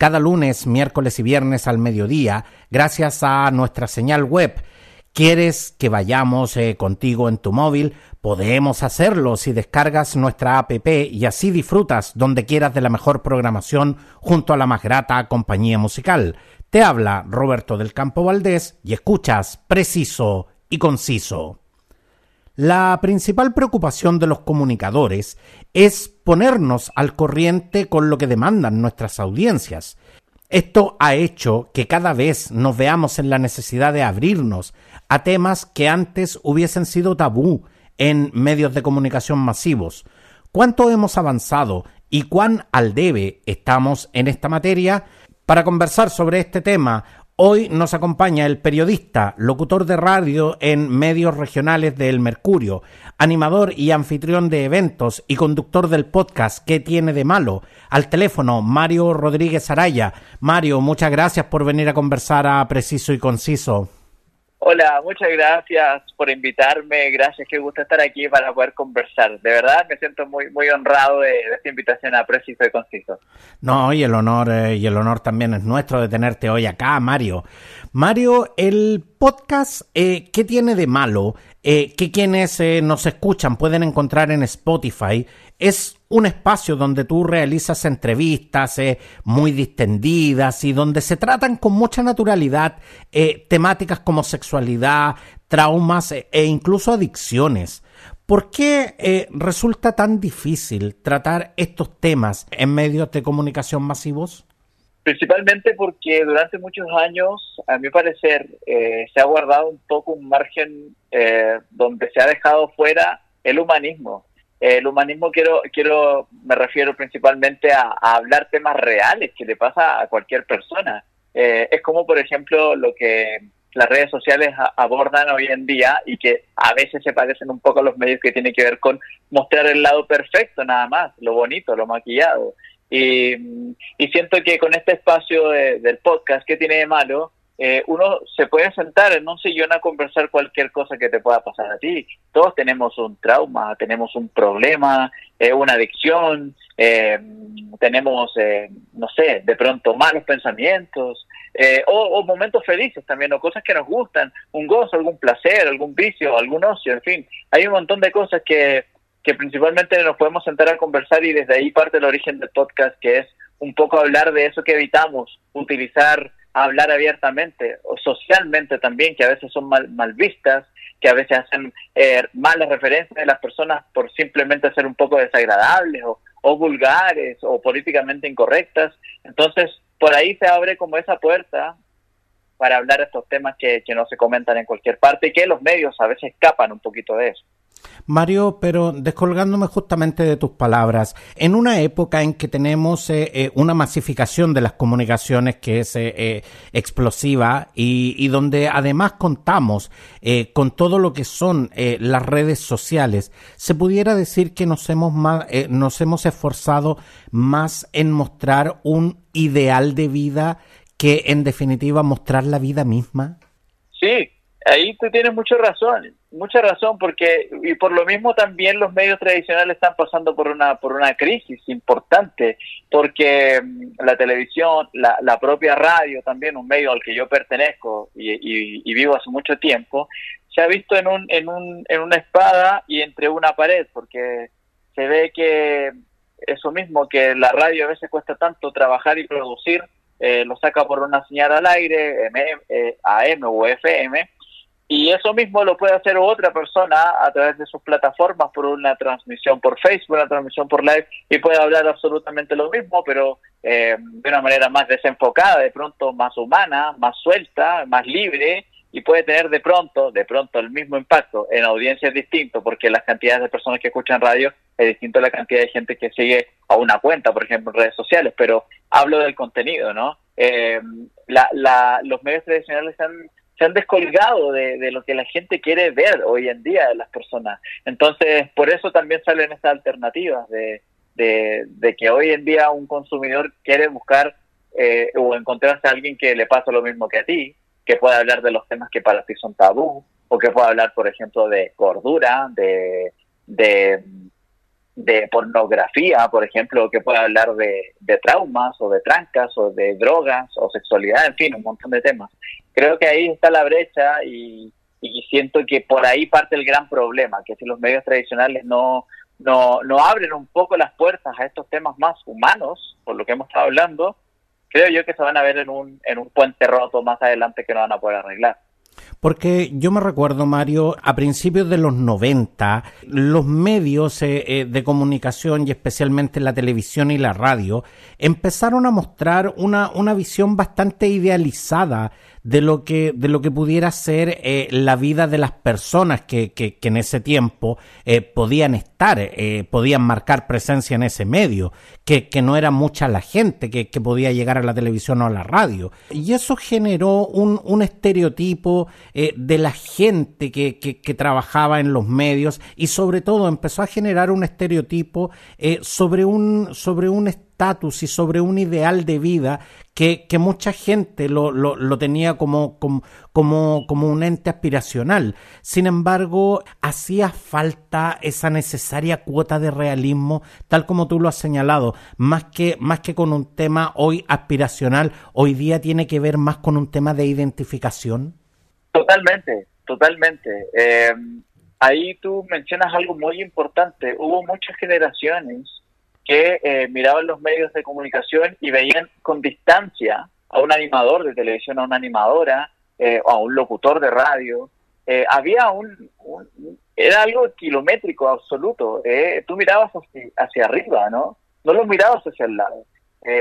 cada lunes, miércoles y viernes al mediodía, gracias a nuestra señal web. ¿Quieres que vayamos eh, contigo en tu móvil? Podemos hacerlo si descargas nuestra app y así disfrutas donde quieras de la mejor programación junto a la más grata compañía musical. Te habla Roberto del Campo Valdés y escuchas preciso y conciso. La principal preocupación de los comunicadores es ponernos al corriente con lo que demandan nuestras audiencias. Esto ha hecho que cada vez nos veamos en la necesidad de abrirnos a temas que antes hubiesen sido tabú en medios de comunicación masivos. ¿Cuánto hemos avanzado y cuán al debe estamos en esta materia? Para conversar sobre este tema, Hoy nos acompaña el periodista, locutor de radio en medios regionales del Mercurio, animador y anfitrión de eventos y conductor del podcast ¿Qué tiene de malo? Al teléfono, Mario Rodríguez Araya. Mario, muchas gracias por venir a conversar a Preciso y Conciso. Hola, muchas gracias por invitarme, gracias, qué gusto estar aquí para poder conversar. De verdad me siento muy muy honrado de, esta invitación a Preciso y Conciso. No, y el honor eh, y el honor también es nuestro de tenerte hoy acá, Mario. Mario, el podcast, eh, ¿qué tiene de malo? Eh, que quienes eh, nos escuchan pueden encontrar en Spotify es un espacio donde tú realizas entrevistas eh, muy distendidas y donde se tratan con mucha naturalidad temáticas como sexualidad, traumas e incluso adicciones. ¿Por qué resulta tan difícil tratar estos temas en medios de comunicación masivos? Principalmente porque durante muchos años, a mi parecer, se ha guardado un poco un margen donde se ha dejado fuera el humanismo el humanismo quiero, quiero, me refiero principalmente a, hablar temas reales que le pasa a cualquier persona. Eh, es como, por ejemplo, lo que las redes sociales abordan hoy en día y que a veces se parecen un poco a los medios que tienen que ver con mostrar el lado perfecto nada más, lo bonito, lo maquillado. Y, siento que con este espacio del podcast, ¿qué tiene de malo? Eh, uno se puede sentar en un sillón a conversar cualquier cosa que te pueda pasar a ti. Todos tenemos un trauma, tenemos un problema, eh, una adicción, eh, tenemos, no sé, de pronto malos pensamientos, o, momentos felices también, o cosas que nos gustan, un gozo, algún placer, algún vicio, algún ocio, en fin. Hay un montón de cosas que, que principalmente nos podemos sentar a conversar y desde ahí parte el origen del podcast, que es un poco hablar de eso que evitamos, utilizar hablar abiertamente o socialmente también, que a veces son mal, mal vistas, que a veces hacen eh, malas referencias de las personas por simplemente ser un poco desagradables o, o vulgares o políticamente incorrectas. Entonces, por ahí se abre como esa puerta para hablar estos temas que, que no se comentan en cualquier parte y que los medios a veces escapan un poquito de eso. Mario, pero descolgándome justamente de tus palabras, en una época en que tenemos eh, eh, una masificación de las comunicaciones que es eh, explosiva y, donde además contamos con todo lo que son las redes sociales, se pudiera decir que nos hemos, nos hemos esforzado más en mostrar un ideal de vida que en definitiva mostrar la vida misma. Sí, ahí tú tienes mucha razón, mucha razón, porque y por lo mismo también los medios tradicionales están pasando por una por una crisis importante, porque mm, la televisión, la, la propia radio, también un medio al que yo pertenezco y, y, vivo hace mucho tiempo, se ha visto en un en un en una espada y entre una pared, porque se ve que eso mismo que la radio a veces cuesta tanto trabajar y producir, eh, lo saca por una señal al aire, eh, AM o FM, y eso mismo lo puede hacer otra persona a través de sus plataformas por una transmisión por Facebook, una transmisión por live, y puede hablar absolutamente lo mismo, pero eh, de una manera más desenfocada, de pronto más humana, más suelta, más libre, y puede tener de pronto, de pronto el mismo impacto en audiencias distinto, porque las cantidades de personas que escuchan radio es distinto a la cantidad de gente que sigue a una cuenta, por ejemplo, en redes sociales, pero hablo del contenido, ¿no? eh, los medios tradicionales han, se han descolgado de, lo que la gente quiere ver hoy en día de las personas. Entonces, por eso también salen estas alternativas de, de, que hoy en día un consumidor quiere buscar eh, o encontrarse a alguien que le pasa lo mismo que a ti, que pueda hablar de los temas que para ti son tabú, o que pueda hablar, por ejemplo, de gordura, de, de de pornografía, por ejemplo, que puede hablar de, traumas o de trancas o de drogas o sexualidad, en fin, un montón de temas. Creo que ahí está la brecha y, siento que por ahí parte el gran problema, que si los medios tradicionales no, no, no abren un poco las puertas a estos temas más humanos, por lo que hemos estado hablando, creo yo que se van a ver en un, en un puente roto más adelante que no van a poder arreglar. Porque yo me recuerdo, Mario, a principios de los 90, los medios eh, eh, de comunicación y especialmente la televisión y la radio empezaron a mostrar una, una visión bastante idealizada de lo que, de lo que pudiera ser eh, la vida de las personas que, que, en ese tiempo eh, podían estar, eh, podían marcar presencia en ese medio, que, que no era mucha la gente que, que, podía llegar a la televisión o a la radio. Y eso generó un, un estereotipo de la gente que, que, trabajaba en los medios y sobre todo empezó a generar un estereotipo sobre un, sobre un y sobre un ideal de vida que, mucha gente lo, lo, tenía como, como, como, un ente aspiracional. Sin embargo, hacía falta esa necesaria cuota de realismo, tal como tú lo has señalado, más que, más que con un tema hoy aspiracional, hoy día tiene que ver más con un tema de identificación. Totalmente, totalmente. Eh, ahí tú mencionas algo muy importante. Hubo muchas generaciones que eh, miraban los medios de comunicación y veían con distancia a un animador de televisión, a una animadora, eh, o a un locutor de radio. Eh, había un, Era algo kilométrico absoluto. tú mirabas hacia, arriba, ¿no? No los mirabas hacia el lado.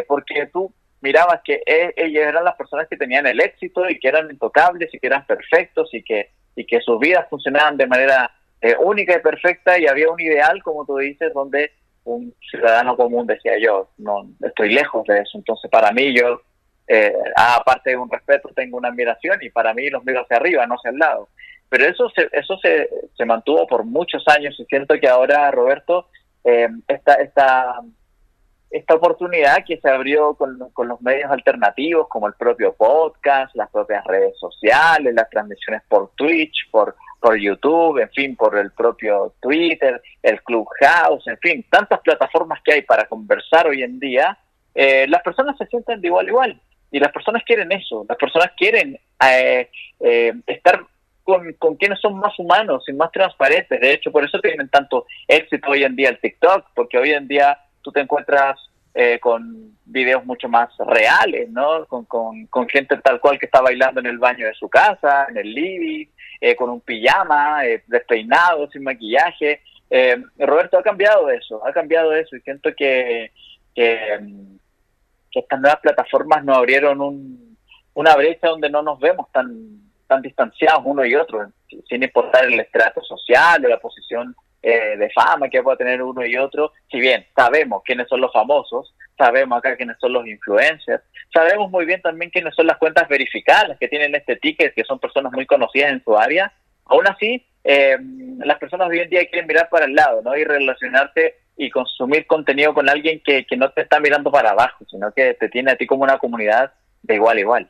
porque tú mirabas que ellos eran las personas que tenían el éxito y que eran intocables y que eran perfectos y que, y que sus vidas funcionaban de manera única y perfecta y había un ideal, como tú dices, donde un ciudadano común, decía yo, no estoy lejos de eso. Entonces, para mí, yo, eh, aparte de un respeto, tengo una admiración y para mí los miro hacia arriba, no hacia el lado. Pero eso se, eso se, se mantuvo por muchos años y siento que ahora, Roberto, eh, esta, esta, esta oportunidad que se abrió con, con los medios alternativos, como el propio podcast, las propias redes sociales, las transmisiones por Twitch, por por YouTube, en fin, por el propio Twitter, el Clubhouse, en fin, tantas plataformas que hay para conversar hoy en día, eh, las personas se sienten de igual a igual. Y las personas quieren eso, las personas quieren eh, eh, estar con, con, quienes son más humanos y más transparentes. De hecho, por eso tienen tanto éxito hoy en día el TikTok, porque hoy en día tú te encuentras con videos mucho más reales, ¿no? Con, con, con, gente tal cual que está bailando en el baño de su casa, en el living, eh, con un pijama, eh, despeinado, sin maquillaje. Eh, Roberto ha cambiado eso, ha cambiado eso y siento que, que, estas nuevas plataformas nos abrieron un, una brecha donde no nos vemos tan, tan distanciados uno y otro, sin importar el estrato social o la posición eh, de fama que pueda tener uno y otro, si bien sabemos quiénes son los famosos, sabemos acá quiénes son los influencers, sabemos muy bien también quiénes son las cuentas verificadas que tienen este ticket, que son personas muy conocidas en su área, aún así eh, las personas hoy en día quieren mirar para el lado, ¿no? Y relacionarse y consumir contenido con alguien que, que no te está mirando para abajo, sino que te tiene a ti como una comunidad de igual a igual.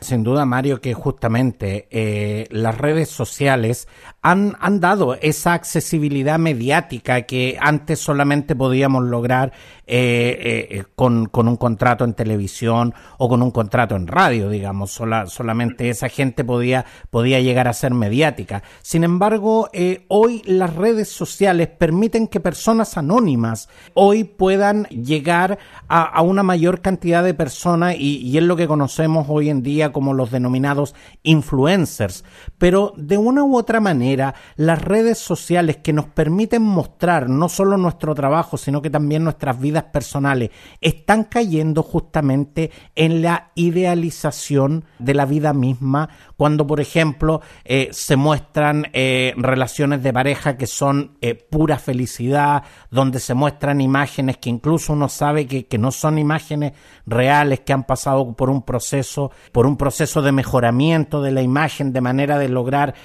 Sin duda, Mario, que justamente eh, las redes sociales han, han, dado esa accesibilidad mediática que antes solamente podíamos lograr eh, eh, con, con, un contrato en televisión o con un contrato en radio, digamos. Sola, solamente esa gente podía, podía llegar a ser mediática. Sin embargo, hoy las redes sociales permiten que personas anónimas hoy puedan llegar a, a una mayor cantidad de personas y es lo que conocemos hoy en día como los denominados influencers, pero de una u otra manera las redes sociales que nos permiten mostrar no solo nuestro trabajo, sino que también nuestras vidas personales, están cayendo justamente en la idealización de la vida misma cuando, por ejemplo, eh, se muestran eh, relaciones de pareja que son eh, pura felicidad, donde se muestran imágenes que incluso uno sabe que, que, no son imágenes reales, que han pasado por un proceso, por un proceso de mejoramiento de la imagen, de manera de lograr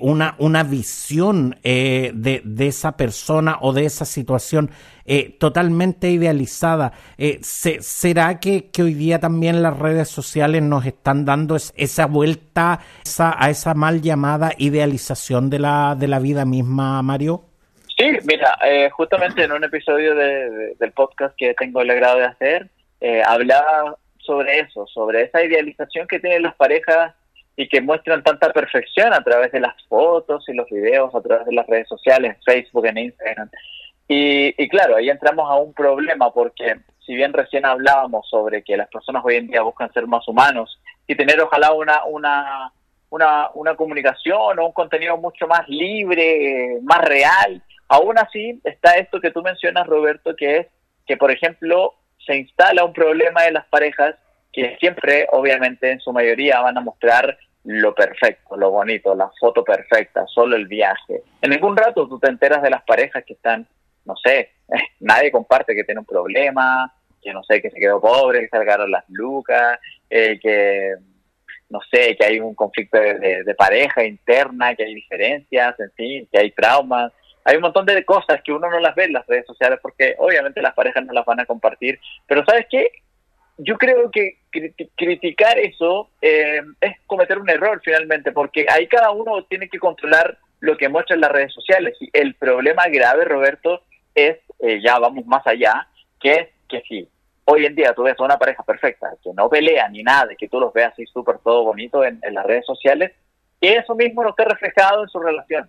una, una visión de, de esa persona o de esa situación eh, totalmente idealizada. Eh, ¿Será que, hoy día también las redes sociales nos están dando esa vuelta a esa mal llamada idealización de la, de la vida misma, Mario? Sí, mira, eh, justamente en un episodio del podcast que tengo el agrado de hacer, hablaba sobre eso, sobre esa idealización que tienen las parejas y que muestran tanta perfección a través de las fotos y los videos, a través de las redes sociales, Facebook, en Instagram. Y, claro, ahí entramos a un problema porque si bien recién hablábamos sobre que las personas hoy en día buscan ser más humanos y tener ojalá una, una, una, una comunicación o un contenido mucho más libre, más real, aún así está esto que tú mencionas, Roberto, que es que, por ejemplo, se instala un problema de las parejas que siempre, obviamente, en su mayoría van a mostrar lo perfecto, lo bonito, la foto perfecta, solo el viaje. En ningún rato tú te enteras de las parejas que están no sé, nadie comparte que tiene un problema, que no sé, que se quedó pobre, que se sacaron las lucas, eh, que no sé, que hay un conflicto de, pareja interna, que hay diferencias, en fin, que hay traumas. Hay un montón de cosas que uno no las ve en las redes sociales porque obviamente las parejas no las van a compartir. Pero ¿sabes qué? Yo creo que criticar eso eh, es cometer un error finalmente porque ahí cada uno tiene que controlar lo que muestra en las redes sociales. Y el problema grave, Roberto, es, eh, ya vamos más allá, que es que si hoy en día tú ves a una pareja perfecta, que no pelea ni nada, que tú los veas así súper todo bonito en, las redes sociales, que eso mismo no esté reflejado en su relación.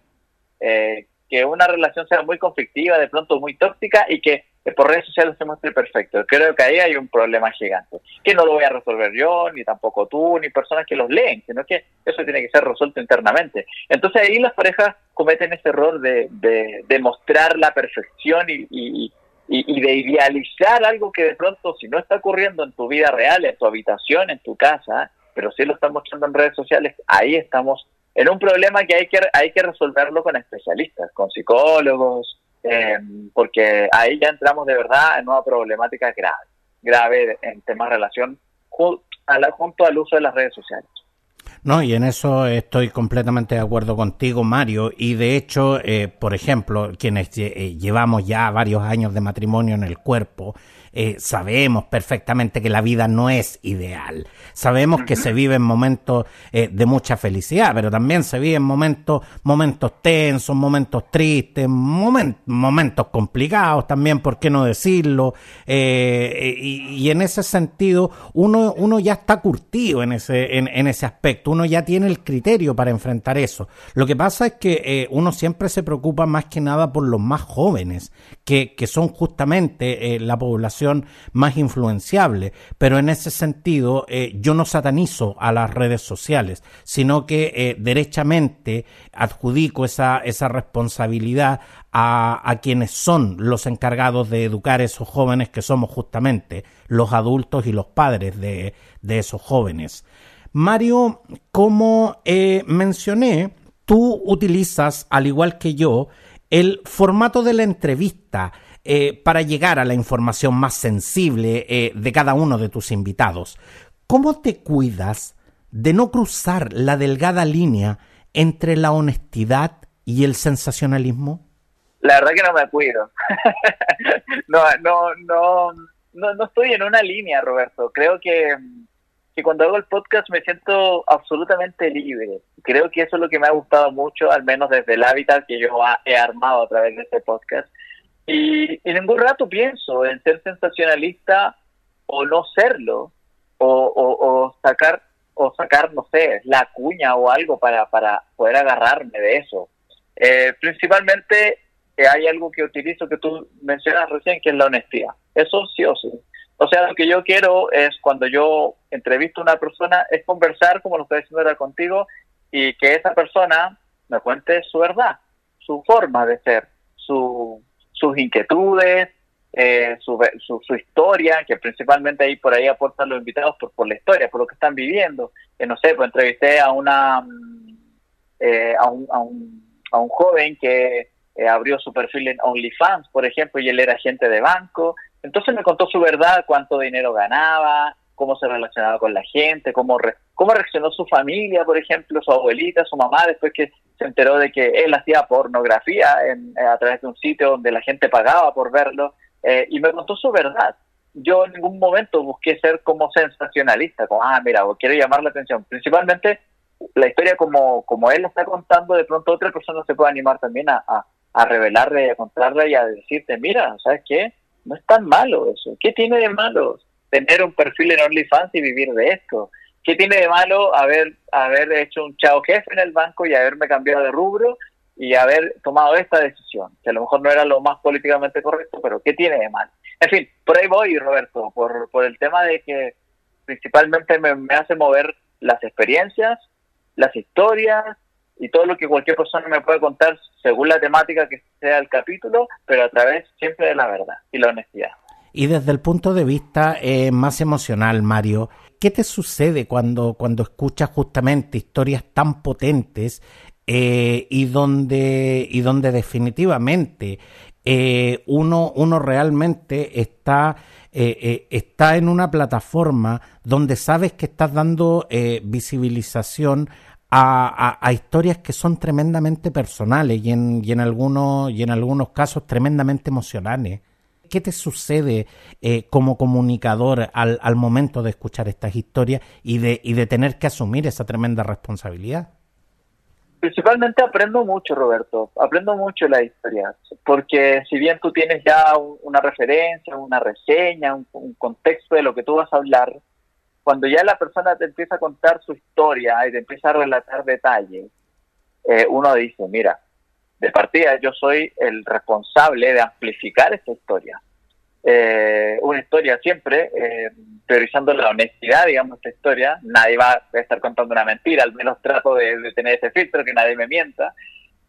Eh, que una relación sea muy conflictiva, de pronto muy tóxica y que por redes sociales se muestre perfecto. Creo que ahí hay un problema gigante, que no lo voy a resolver yo, ni tampoco tú, ni personas que los leen, sino que eso tiene que ser resuelto internamente. Entonces ahí las parejas cometen ese error de, de, mostrar la perfección y, y, y, de idealizar algo que de pronto si no está ocurriendo en tu vida real, en tu habitación, en tu casa, pero sí lo están mostrando en redes sociales, ahí estamos en un problema que hay que, hay que resolverlo con especialistas, con psicólogos, eh, porque ahí ya entramos de verdad en una problemática grave, grave en temas de relación junto al uso de las redes sociales. No, y en eso estoy completamente de acuerdo contigo, Mario. Y de hecho, eh, por ejemplo, quienes eh, llevamos ya varios años de matrimonio en el cuerpo, eh, sabemos perfectamente que la vida no es ideal. Sabemos que se vive en momentos eh, de mucha felicidad, pero también se vive en momentos, momentos tensos, momentos tristes, momentos complicados también, ¿por qué no decirlo? Eh, y, en ese sentido, uno, uno ya está curtido en ese, en, ese aspecto, uno ya tiene el criterio para enfrentar eso. Lo que pasa es que uno siempre se preocupa más que nada por los más jóvenes, que, que son justamente la población más influenciable. Pero en ese sentido, eh, yo no satanizo a las redes sociales, sino que eh, derechamente adjudico esa, esa responsabilidad a, quienes son los encargados de educar a esos jóvenes que somos justamente los adultos y los padres de, de esos jóvenes. Mario, como eh, mencioné, tú utilizas, al igual que yo, el formato de la entrevista eh, para llegar a la información más sensible eh, de cada uno de tus invitados. ¿Cómo te cuidas de no cruzar la delgada línea entre la honestidad y el sensacionalismo? La verdad que no me cuido. no, no, no, no, no estoy en una línea, Roberto. Creo que, que cuando hago el podcast me siento absolutamente libre. Creo que eso es lo que me ha gustado mucho, al menos desde el hábitat que yo he armado a través de este podcast y en ningún rato pienso en ser sensacionalista o no serlo, o, sacar, o sacar, no sé, la cuña o algo para, para poder agarrarme de eso. Eh, principalmente eh, hay algo que utilizo que tú mencionas recién, que es la honestidad. Eso sí o sí. O sea, lo que yo quiero es cuando yo entrevisto a una persona, es conversar, como lo estoy diciendo ahora contigo, y que esa persona me cuente su verdad, su forma de ser, su, sus inquietudes, eh, su, su, historia, que principalmente ahí por ahí aportan los invitados por, por la historia, por lo que están viviendo. Eh, no sé, pues entrevisté a una mm, eh, a, un, a, un, a un joven que abrió su perfil en OnlyFans, por ejemplo, y él era agente de banco. Entonces me contó su verdad, cuánto dinero ganaba, cómo se relacionaba con la gente, cómo, cómo reaccionó su familia, por ejemplo, su abuelita, su mamá, después que se enteró de que él hacía pornografía en, a través de un sitio donde la gente pagaba por verlo. Eh, y me contó su verdad. Yo en ningún momento busqué ser como sensacionalista, como, ah, mira, quiero llamar la atención. Principalmente la historia como, como él está contando, de pronto otra persona se puede animar también a, a, a revelarle, a contarle y a decirte, mira, ¿sabes qué? No es tan malo eso. ¿Qué tiene de malo tener un perfil en OnlyFans y vivir de esto? ¿Qué tiene de malo haber, haber hecho un chao jefe en el banco y haberme cambiado de rubro y haber tomado esta decisión, que a lo mejor no era lo más políticamente correcto, pero ¿qué tiene de mal? En fin, por ahí voy, Roberto, por, por el tema de que principalmente me, hace mover las experiencias, las historias y todo lo que cualquier persona me puede contar según la temática que sea el capítulo, pero a través siempre de la verdad y la honestidad. Y desde el punto de vista eh, más emocional, Mario, ¿qué te sucede cuando, cuando escuchas justamente historias tan potentes eh, y, donde, y donde definitivamente eh, uno, uno realmente está, eh, está en una plataforma donde sabes que estás dando visibilización a, a, historias que son tremendamente personales y en, y en, algunos, y en algunos casos tremendamente emocionales. ¿Qué te sucede como comunicador al, al momento de escuchar estas historias y de, y de tener que asumir esa tremenda responsabilidad? Principalmente aprendo mucho, Roberto, aprendo mucho la historia, porque si bien tú tienes ya una referencia, una reseña, un, contexto de lo que tú vas a hablar, cuando ya la persona te empieza a contar su historia y te empieza a relatar detalles, eh, uno dice, mira, de partida yo soy el responsable de amplificar esta historia. Eh, una historia siempre, eh, priorizando la honestidad, digamos, esta historia. Nadie va a estar contando una mentira, al menos trato de, tener ese filtro, que nadie me mienta.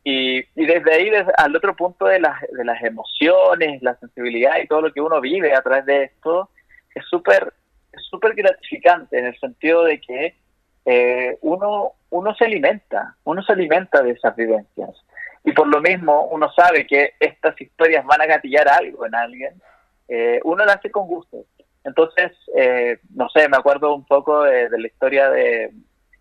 Y, desde ahí, al otro punto de las, emociones, la sensibilidad y todo lo que uno vive a través de esto, es súper es gratificante en el sentido de que eh, uno, uno se alimenta, uno se alimenta de esas vivencias. Y por lo mismo uno sabe que estas historias van a gatillar algo en alguien eh, uno la hace con gusto. Entonces, eh, no sé, me acuerdo un poco de, la historia de,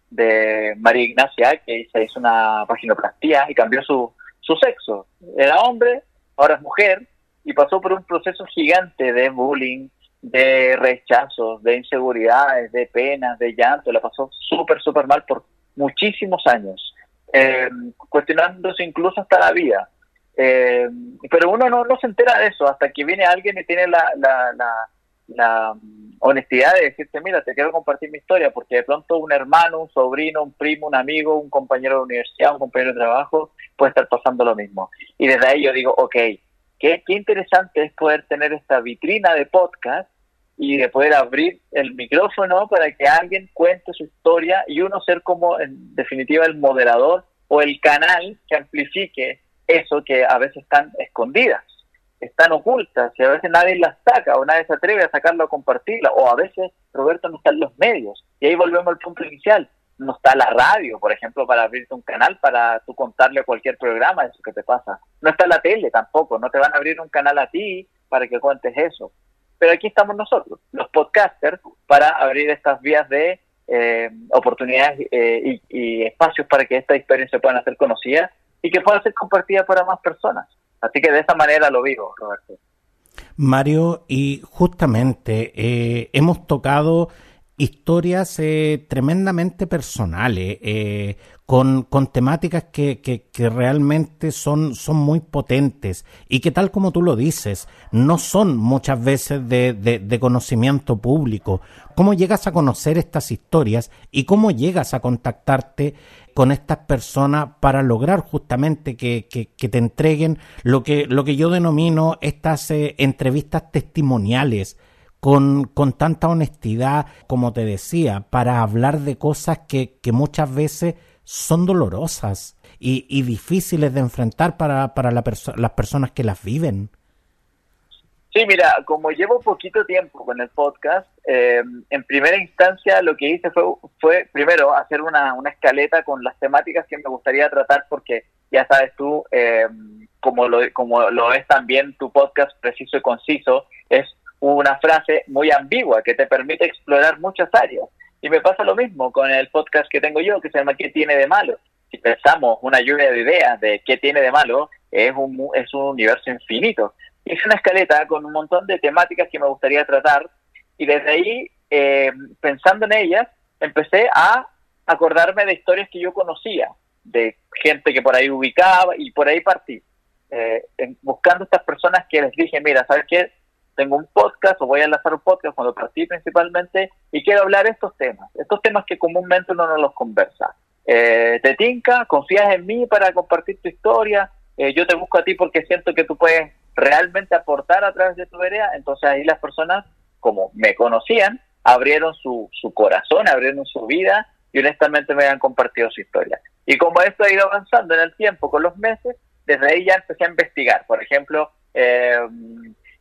de, María Ignacia, que se hizo una paginoplastía y cambió su, su sexo. Era hombre, ahora es mujer, y pasó por un proceso gigante de bullying, de rechazos, de inseguridades, de penas, de llanto. La pasó súper, súper mal por muchísimos años, eh, cuestionándose incluso hasta la vida. Eh, pero uno no, no se entera de eso hasta que viene alguien y tiene la, la, la, honestidad de decirte, mira, te quiero compartir mi historia, porque de pronto un hermano, un sobrino, un primo, un amigo, un compañero de universidad, un compañero de trabajo puede estar pasando lo mismo. Y desde ahí yo digo, ok, qué, qué interesante es poder tener esta vitrina de podcast y de poder abrir el micrófono para que alguien cuente su historia y uno ser como en definitiva el moderador o el canal que amplifique eso que a veces están escondidas, están ocultas y a veces nadie las saca o nadie se atreve a sacarlo a compartirla o a veces, Roberto, no están los medios. Y ahí volvemos al punto inicial. No está la radio, por ejemplo, para abrirte un canal para tú contarle a cualquier programa eso que te pasa. No está la tele tampoco, no te van a abrir un canal a ti para que cuentes eso. Pero aquí estamos nosotros, los podcasters, para abrir estas vías de eh, oportunidades eh, y, espacios para que esta historia se puedan hacer conocidas y que pueda ser compartida para más personas. Así que de esa manera lo vivo, Roberto. Mario, y justamente eh, hemos tocado historias eh, tremendamente personales, eh, con, con, temáticas que, que, realmente son, son muy potentes y que tal como tú lo dices, no son muchas veces de, de, conocimiento público. ¿Cómo llegas a conocer estas historias y cómo llegas a contactarte con estas personas para lograr justamente que, que, que te entreguen lo que, lo que yo denomino estas eh, entrevistas testimoniales? Con, con, tanta honestidad, como te decía, para hablar de cosas que, que muchas veces son dolorosas y, y difíciles de enfrentar para, para la las personas que las viven. Sí, mira, como llevo poquito tiempo con el podcast, eh, en primera instancia lo que hice fue, fue primero hacer una, una, escaleta con las temáticas que me gustaría tratar porque ya sabes tú, eh, como, lo, como lo es también tu podcast preciso y conciso, es una frase muy ambigua que te permite explorar muchas áreas. Y me pasa lo mismo con el podcast que tengo yo, que se llama ¿Qué tiene de malo? Si pensamos una lluvia de ideas de qué tiene de malo, es un, es un universo infinito hice una escaleta con un montón de temáticas que me gustaría tratar y desde ahí, eh, pensando en ellas, empecé a acordarme de historias que yo conocía, de gente que por ahí ubicaba y por ahí partí, eh, buscando estas personas que les dije, mira, ¿sabes qué? Tengo un podcast o voy a enlazar un podcast cuando partí principalmente y quiero hablar estos temas, estos temas que comúnmente uno no los conversa. Eh, ¿Te tinca? ¿Confías en mí para compartir tu historia? yo te busco a ti porque siento que tú puedes realmente aportar a través de tu vereda, entonces ahí las personas, como me conocían, abrieron su, su corazón, abrieron su vida y honestamente me han compartido su historia. Y como esto ha ido avanzando en el tiempo, con los meses, desde ahí ya empecé a investigar. Por ejemplo, eh,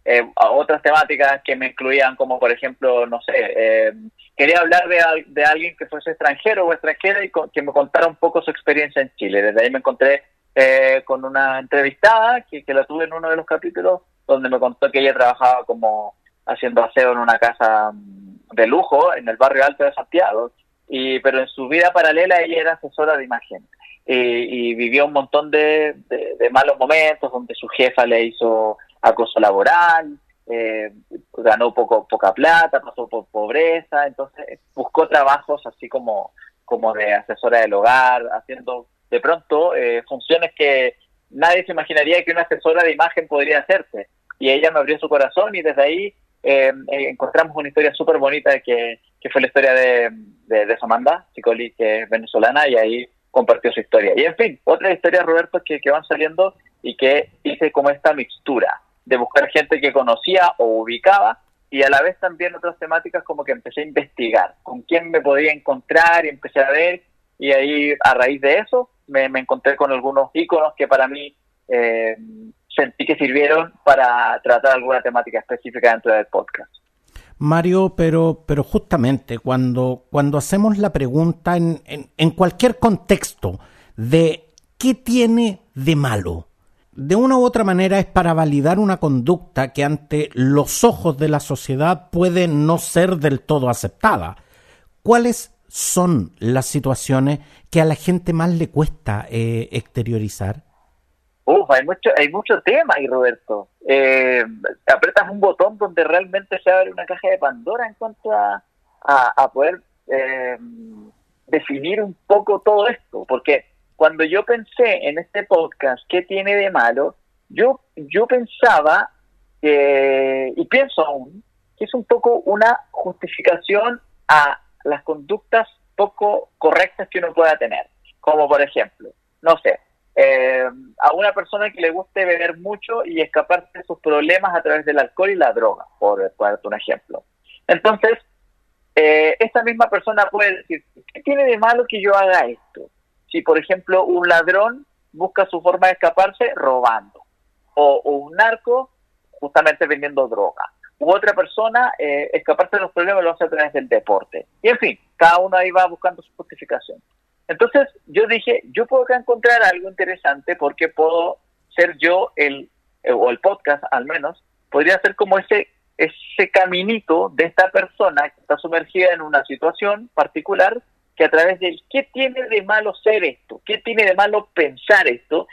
eh, otras temáticas que me incluían, como por ejemplo, no sé, eh, quería hablar de, de, alguien que fuese extranjero o extranjera y que me contara un poco su experiencia en Chile. Desde ahí me encontré eh, con una entrevistada que, la tuve en uno de los capítulos, donde me contó que ella trabajaba como haciendo aseo en una casa mm, de lujo en el barrio alto de Santiago, y, pero en su vida paralela ella era asesora de imagen y, vivió un montón de, de, malos momentos donde su jefa le hizo acoso laboral, eh, ganó poco poca plata, pasó por pobreza, entonces buscó trabajos así como, como de asesora del hogar, haciendo de pronto eh, funciones que nadie se imaginaría que una asesora de imagen podría hacerse. Y ella me abrió su corazón y desde ahí eh, eh, encontramos una historia súper bonita que, que, fue la historia de, de, Samanda, Chicoli, que es venezolana, y ahí compartió su historia. Y en fin, otra historia, Roberto, que, que van saliendo y que hice como esta mixtura de buscar gente que conocía o ubicaba y a la vez también otras temáticas como que empecé a investigar con quién me podía encontrar y empecé a ver y ahí a raíz de eso me, encontré con algunos iconos que para mí eh, sentí que sirvieron para tratar alguna temática específica dentro del podcast. Mario, pero, pero justamente cuando, cuando hacemos la pregunta en, en, cualquier contexto de qué tiene de malo, de una u otra manera es para validar una conducta que ante los ojos de la sociedad puede no ser del todo aceptada. ¿Cuáles son las situaciones que a la gente más le cuesta eh, exteriorizar? Uf, hay mucho, hay mucho tema ahí, Roberto. Eh, apretas un botón donde realmente se abre una caja de Pandora en cuanto a, a, poder eh, definir un poco todo esto. Porque cuando yo pensé en este podcast, ¿qué tiene de malo? Yo, yo pensaba, y pienso aún, que es un poco una justificación a las conductas poco correctas que uno pueda tener. Como por ejemplo, no sé, eh, a una persona que le guste beber mucho y escaparse de sus problemas a través del alcohol y la droga, por darte un ejemplo. Entonces, eh, esta misma persona puede decir, ¿qué tiene de malo que yo haga esto? Si, por ejemplo, un ladrón busca su forma de escaparse robando, o un narco justamente vendiendo droga, u otra persona eh, escaparse de los problemas lo hace a través del deporte. Y en fin, cada uno ahí va buscando su justificación. Entonces yo dije, yo puedo encontrar algo interesante porque puedo ser yo el, eh, o el podcast al menos, podría ser como ese, ese caminito de esta persona que está sumergida en una situación particular a través del qué tiene de malo ser esto, qué tiene de malo pensar esto,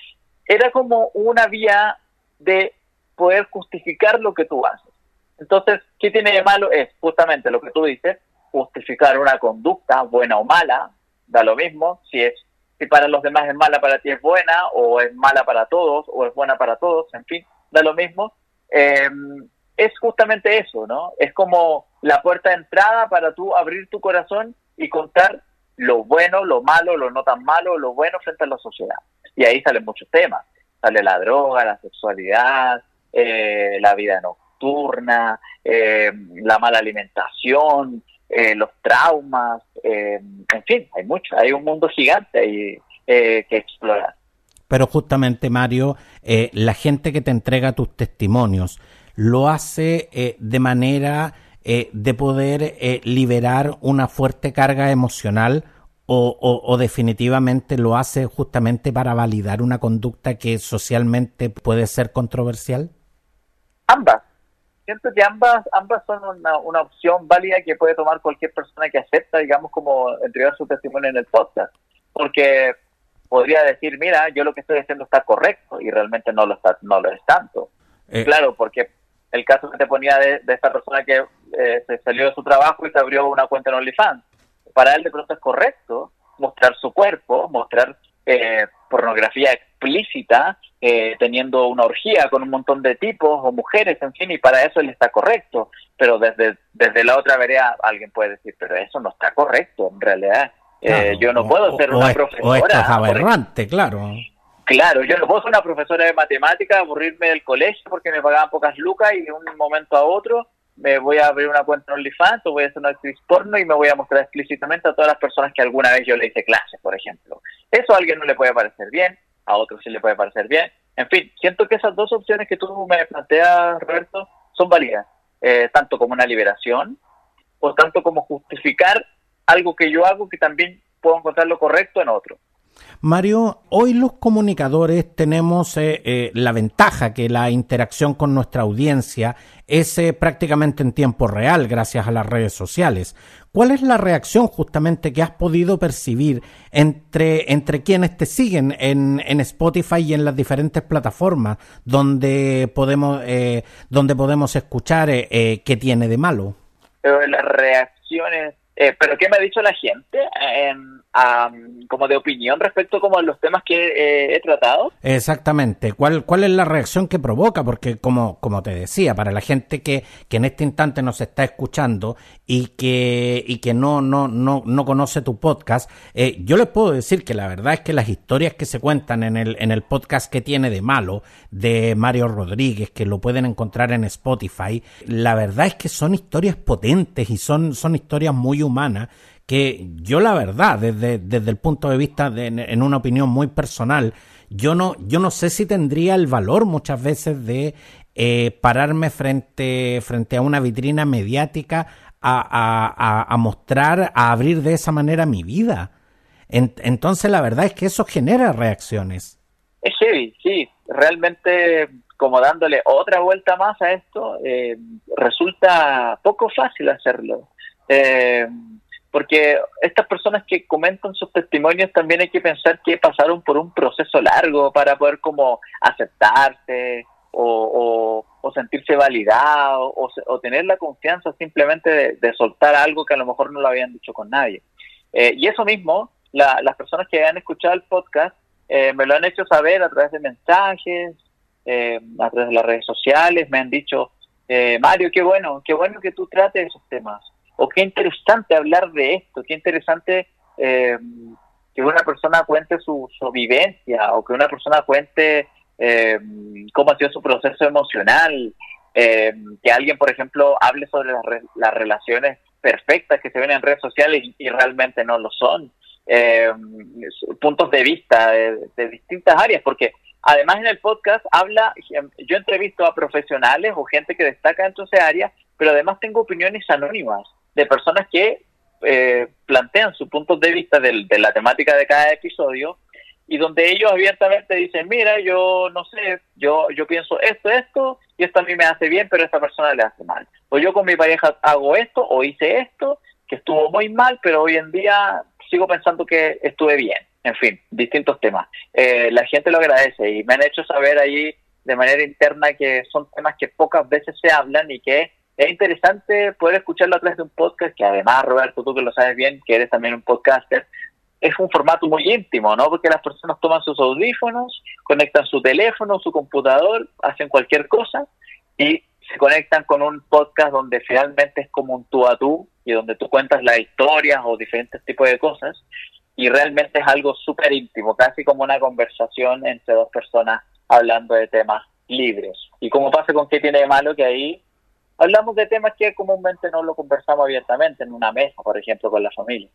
era como una vía de poder justificar lo que tú haces. Entonces, ¿qué tiene de malo? Es justamente lo que tú dices, justificar una conducta, buena o mala, da lo mismo, si es si para los demás es mala, para ti es buena, o es mala para todos, o es buena para todos, en fin, da lo mismo. Em, es justamente eso, ¿no? Es como la puerta de entrada para tú abrir tu corazón y contar lo bueno, lo malo, lo no tan malo, lo bueno frente a la sociedad. Y ahí salen muchos temas. Sale la droga, la sexualidad, eh, la vida no nocturna, eh, la mala alimentación, eh, los traumas, en fin, hay mucho, hay un mundo gigante ahí que explorar. Pero justamente, Mario, la gente que te entrega tus testimonios, lo hace de manera eh, de poder eh, liberar una fuerte carga emocional o, o, definitivamente lo hace justamente para validar una conducta que socialmente puede ser controversial? Ambas. Siento que ambas, ambas son una, una opción válida que puede tomar cualquier persona que acepta, digamos, como entregar su testimonio en el podcast. Porque podría decir, mira, yo lo que estoy haciendo está correcto y realmente no lo está, no lo es tanto. Eh, claro, porque el caso que te ponía de, esta persona que eh, se salió de su trabajo y se abrió una cuenta en OnlyFans, para él de pronto es correcto mostrar su cuerpo, mostrar eh, pornografía explícita, teniendo una orgía con un montón de tipos o mujeres, en fin, y para eso él está correcto. Pero desde, desde la otra vereda alguien puede decir, pero eso no está correcto en realidad eh, yo no puedo ser una profesora. es aberrante, claro. Claro, yo no puedo ser una profesora de matemáticas, aburrirme del colegio porque me pagaban pocas lucas y de un momento a otro me voy a abrir una cuenta en OnlyFans o voy a hacer una actriz porno y me voy a mostrar explícitamente a todas las personas que alguna vez yo le hice clases, por ejemplo. Eso a alguien no le puede parecer bien, a otro sí le puede parecer bien. En fin, siento que esas dos opciones que tú me planteas, Roberto, son válidas, eh, tanto como una liberación o tanto como justificar algo que yo hago que también puedo encontrar lo correcto en otro. Mario, hoy los comunicadores tenemos eh, eh, la ventaja que la interacción con nuestra audiencia es eh, prácticamente en tiempo real gracias a las redes sociales. ¿Cuál es la reacción justamente que has podido percibir entre, entre quienes te siguen en, en Spotify y en las diferentes plataformas donde podemos, donde podemos escuchar qué tiene de malo? Las reacciones eh, pero ¿qué me ha dicho la gente como de opinión respecto como a los temas que eh, he tratado? Exactamente. ¿Cuál, ¿Cuál es la reacción que provoca? Porque como, como te decía, para la gente que, que en este instante nos está escuchando y que, y que no, no, no, no conoce tu podcast, eh, yo les puedo decir que la verdad es que las historias que se cuentan en el, en el podcast que tiene de malo, de Mario Rodríguez, que lo pueden encontrar en Spotify, la verdad es que son historias potentes y son, son historias muy humana que yo la verdad, desde, desde el punto de vista de, en una opinión muy personal, yo no, yo no sé si tendría el valor muchas veces de eh, pararme frente, frente a una vitrina mediática a, a, mostrar, a abrir de esa manera mi vida. entonces la verdad es que eso genera reacciones. Es sí, realmente como dándole otra vuelta más a esto, eh, resulta poco fácil hacerlo. Eh, porque estas personas que comentan sus testimonios también hay que pensar que pasaron por un proceso largo para poder como aceptarse o, sentirse validado o, tener la confianza simplemente de, soltar algo que a lo mejor no lo habían dicho con nadie. Eh, y eso mismo, las personas que han escuchado el podcast eh, me lo han hecho saber a través de mensajes, a través de las redes sociales, me han dicho, Mario, qué bueno, qué bueno que tú trates esos temas o qué interesante hablar de esto, qué interesante eh, que una persona cuente su, vivencia o que una persona cuente eh, cómo ha sido su proceso emocional, eh, que alguien, por ejemplo, hable sobre las, relaciones perfectas que se ven en redes sociales y, realmente no lo son, puntos de vista de, de distintas áreas, porque Además, en el podcast habla, yo entrevisto a profesionales o gente que destaca dentro de esa área, pero además tengo opiniones anónimas de personas que eh, plantean sus puntos de vista de, la temática de cada episodio y donde ellos abiertamente dicen, mira, yo no sé, yo yo pienso esto, esto, y esto a mí me hace bien, pero a esta persona le hace mal. O yo con mi pareja hago esto, o hice esto, que estuvo muy mal, pero hoy en día sigo pensando que estuve bien. En fin, distintos temas. Eh, la gente lo agradece y me han hecho saber ahí de manera interna que son temas que pocas veces se hablan y que es interesante poder escucharlo a través de un podcast que además, Roberto, tú que lo sabes bien, que eres también un podcaster, es un formato muy íntimo, ¿no? Porque las personas toman sus audífonos, conectan su teléfono, su computador, hacen cualquier cosa y se conectan con un podcast donde finalmente es como un tú a tú y donde tú cuentas las historias o diferentes tipos de cosas y realmente es algo súper íntimo, casi como una conversación entre dos personas hablando de temas libres. Y como pasa con qué tiene de malo que ahí hablamos de temas que comúnmente no lo conversamos abiertamente en una mesa, por ejemplo, con la familia.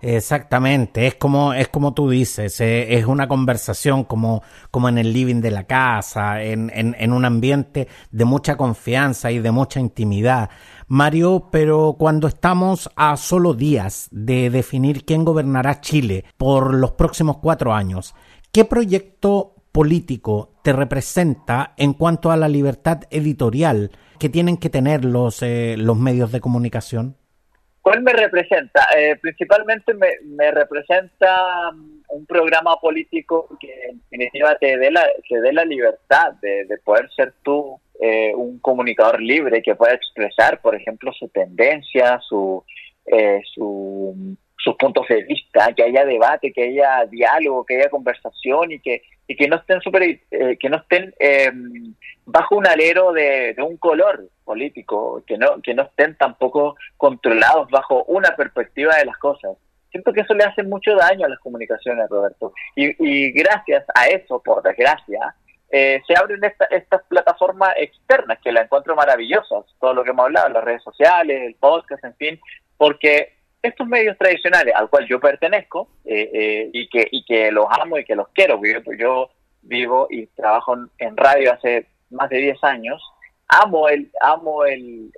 Exactamente, es como, es como tú dices, eh, es una conversación como, como en el living de la casa, en, en, en, un ambiente de mucha confianza y de mucha intimidad. Mario, pero cuando estamos a solo días de definir quién gobernará Chile por los próximos cuatro años, ¿qué proyecto político te representa en cuanto a la libertad editorial que tienen que tener los, eh, los medios de comunicación? ¿Cuál me representa? Eh, principalmente me, representa mm, un programa político que en definitiva te dé la, te dé la libertad de, poder ser tú eh, un comunicador libre que pueda expresar, por ejemplo, su tendencia, su, eh, su, sus puntos de vista, que haya debate, que haya diálogo, que haya conversación y que, y que no estén super, que no estén bajo un alero de, un color político, que no, que no estén tampoco controlados bajo una perspectiva de las cosas. Siento que eso le hace mucho daño a las comunicaciones, Roberto. Y, y gracias a eso, por desgracia, eh, se abren estas plataformas externas que la encuentro maravillosas, todo lo que hemos hablado, las redes sociales, el podcast, en fin, porque estos medios tradicionales al cual yo pertenezco eh, eh, y, que, y que los amo y que los quiero, yo, yo vivo y trabajo en radio hace más de 10 años, amo el, amo el,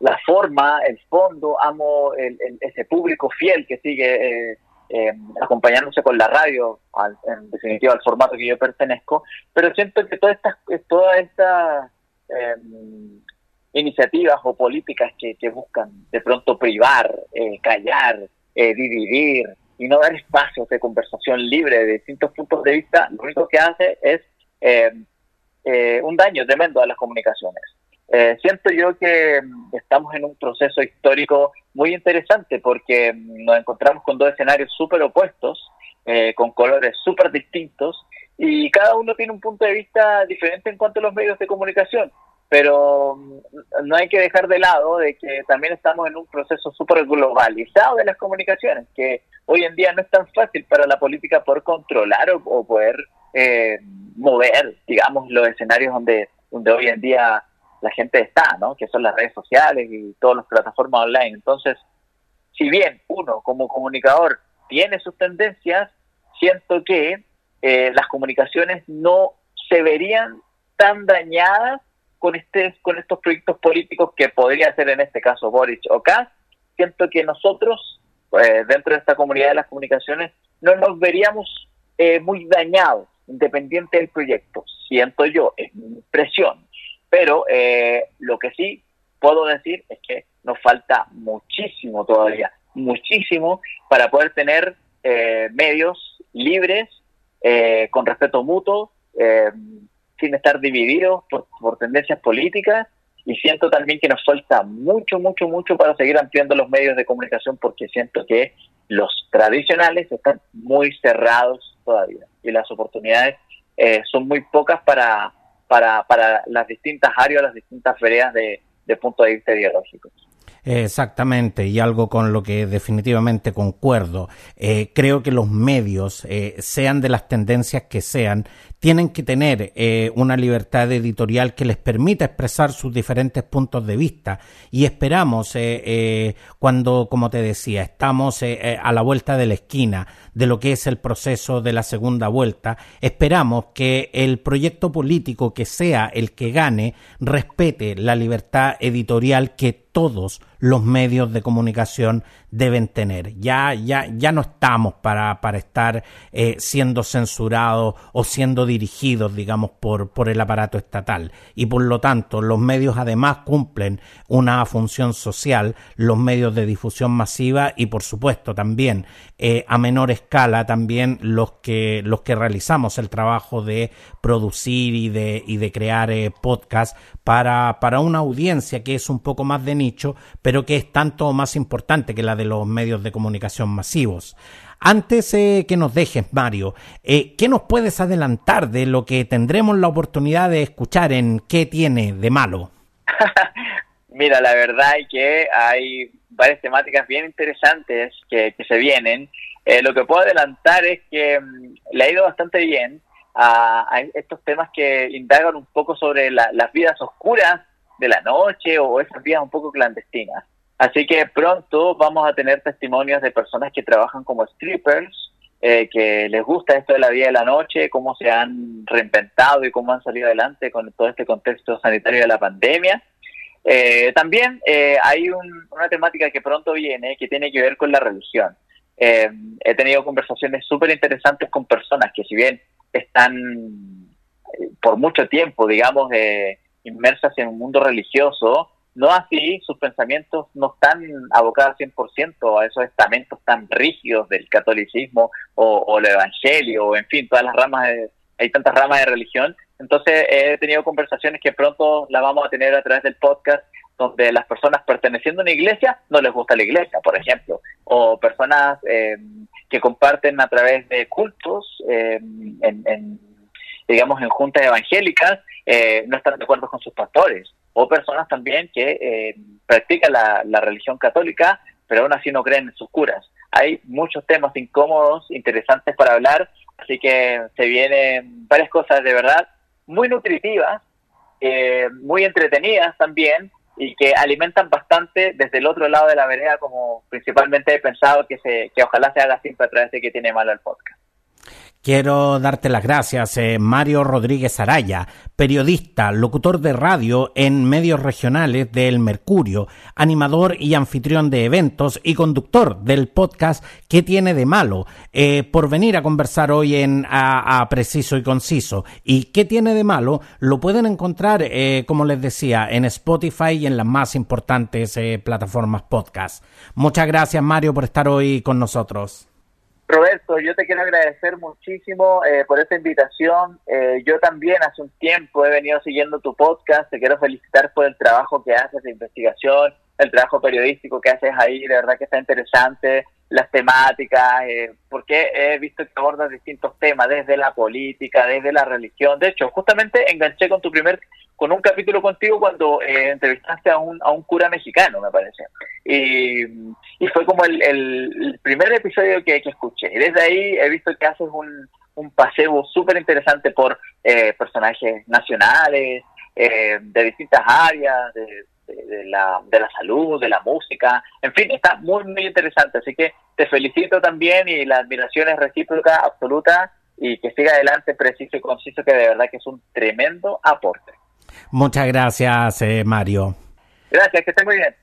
la forma, el fondo, amo el, ese público fiel que sigue eh, eh, acompañándose con la radio, en definitiva al formato que yo pertenezco, pero siento que todas estas, todas estas em, iniciativas o políticas que, buscan de pronto privar, eh, callar, dividir y no dar espacios de conversación libre de distintos puntos de vista, lo único que hace es em, eh, un daño tremendo a las comunicaciones. Eh, siento yo que mm, estamos en un proceso histórico muy interesante porque mm, nos encontramos con dos escenarios súper opuestos, eh, con colores súper distintos y cada uno tiene un punto de vista diferente en cuanto a los medios de comunicación. Pero mm, no hay que dejar de lado de que también estamos en un proceso súper globalizado de las comunicaciones, que hoy en día no es tan fácil para la política poder controlar o, poder eh, mover, digamos, los escenarios donde, donde hoy en día la gente está, ¿no? Que son las redes sociales y todas las plataformas online. Entonces, si bien uno como comunicador tiene sus tendencias, siento que eh, las comunicaciones no se verían tan dañadas con este, con estos proyectos políticos que podría ser en este caso Boric o Kass. Siento que nosotros, pues, dentro de esta comunidad de las comunicaciones, no nos veríamos eh, muy dañados independiente del proyecto, siento yo, es mi impresión. Pero eh, lo que sí puedo decir es que nos falta muchísimo todavía, muchísimo para poder tener eh, medios libres, eh, con respeto mutuo, sin estar divididos por, tendencias políticas y siento también que nos falta mucho, mucho, mucho para seguir ampliando los medios de comunicación porque siento que los tradicionales están muy cerrados todavía y las oportunidades eh, son muy pocas para, para, para las distintas áreas, las distintas veredas de, de punto de vista ideológico. Exactamente, y algo con lo que definitivamente concuerdo. Eh, creo que los medios, eh, sean de las tendencias que sean, tienen que tener eh, una libertad editorial que les permita expresar sus diferentes puntos de vista. Y esperamos, eh, eh, cuando, como te decía, estamos a la vuelta de la esquina de lo que es el proceso de la segunda vuelta, esperamos que el proyecto político que sea el que gane respete la libertad editorial que todos los medios de comunicación deben tener. Ya, ya, ya no estamos para, para estar eh, siendo censurados o siendo dirigidos, digamos, por, por el aparato estatal. Y por lo tanto, los medios además cumplen una función social, los medios de difusión masiva y por supuesto también eh, a menor escala también los que, los que realizamos el trabajo de producir y de, y de crear eh, podcast para, para una audiencia que es un poco más de nicho, pero que es tanto más importante que la de los medios de comunicación masivos. Antes eh, que nos dejes, Mario, eh, ¿qué nos puedes adelantar de lo que tendremos la oportunidad de escuchar en ¿Qué tiene de malo? Mira, la verdad es que hay varias temáticas bien interesantes que, se vienen. Eh, lo que puedo adelantar es que mm, le ha ido bastante bien a, estos temas que indagan un poco sobre las vidas oscuras de la noche o esas vidas un poco clandestinas. Así que pronto vamos a tener testimonios de personas que trabajan como strippers, eh, que les gusta esto de la vida de la noche, cómo se han reinventado y cómo han salido adelante con todo este contexto sanitario de la pandemia. Eh, también eh, hay una temática que pronto viene que tiene que ver con la religión. he tenido conversaciones súper interesantes con personas que si bien están por mucho tiempo, digamos, inmersas en un mundo religioso, no así, sus pensamientos no están abocados 100% a esos estamentos tan rígidos del catolicismo o, el evangelio, o en fin, todas las ramas, hay tantas ramas de religión. Entonces he tenido conversaciones que pronto las vamos a tener a través del podcast, donde las personas perteneciendo a una iglesia no les gusta la iglesia, por ejemplo, o personas eh, que comparten a través de cultos eh, en, digamos, en juntas evangélicas, eh, no están de acuerdo con sus pastores o personas también que eh, practican la, religión católica, pero aún así no creen en sus curas. Hay muchos temas incómodos, interesantes para hablar, así que se vienen varias cosas de verdad muy nutritivas, eh, muy entretenidas también, y que alimentan bastante desde el otro lado de la vereda, como principalmente he pensado que, se, que ojalá se haga siempre a través de que tiene malo el podcast. Quiero darte las gracias, eh, Mario Rodríguez Araya, periodista, locutor de radio en medios regionales del Mercurio, animador y anfitrión de eventos y conductor del podcast ¿Qué tiene de malo? Eh, por venir a conversar hoy en a, Preciso y Conciso. ¿Y qué tiene de malo? Lo pueden encontrar, eh, como les decía, en Spotify y en las más importantes plataformas podcast. Muchas gracias, Mario, por estar hoy con nosotros. Roberto, yo te quiero agradecer muchísimo eh, por esta invitación. Eh, yo también hace un tiempo he venido siguiendo tu podcast. Te quiero felicitar por el trabajo que haces de investigación, el trabajo periodístico que haces ahí. De verdad que está interesante las temáticas, eh, porque he visto que abordas distintos temas, desde la política, desde la religión. De hecho, justamente enganché con tu primer con un capítulo contigo cuando eh, entrevistaste a un, a un cura mexicano, me parece. Y, y fue como el, el, primer episodio que, escuché. Y desde ahí he visto que haces un, un paseo súper interesante por eh, personajes nacionales, eh, de distintas áreas, de, de, la, de la salud, de la música. En fin, está muy, muy interesante. Así que te felicito también y la admiración es recíproca, absoluta. Y que siga adelante preciso y conciso, que de verdad que es un tremendo aporte. Muchas gracias, eh, Mario. Gracias, que esté muy bien.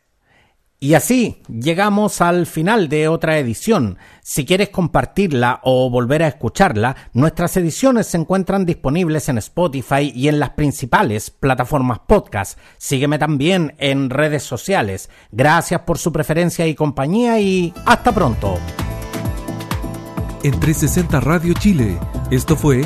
Y así llegamos al final de otra edición. Si quieres compartirla o volver a escucharla, nuestras ediciones se encuentran disponibles en Spotify y en las principales plataformas podcast. Sígueme también en redes sociales. Gracias por su preferencia y compañía y hasta pronto. En 360 Radio Chile, esto fue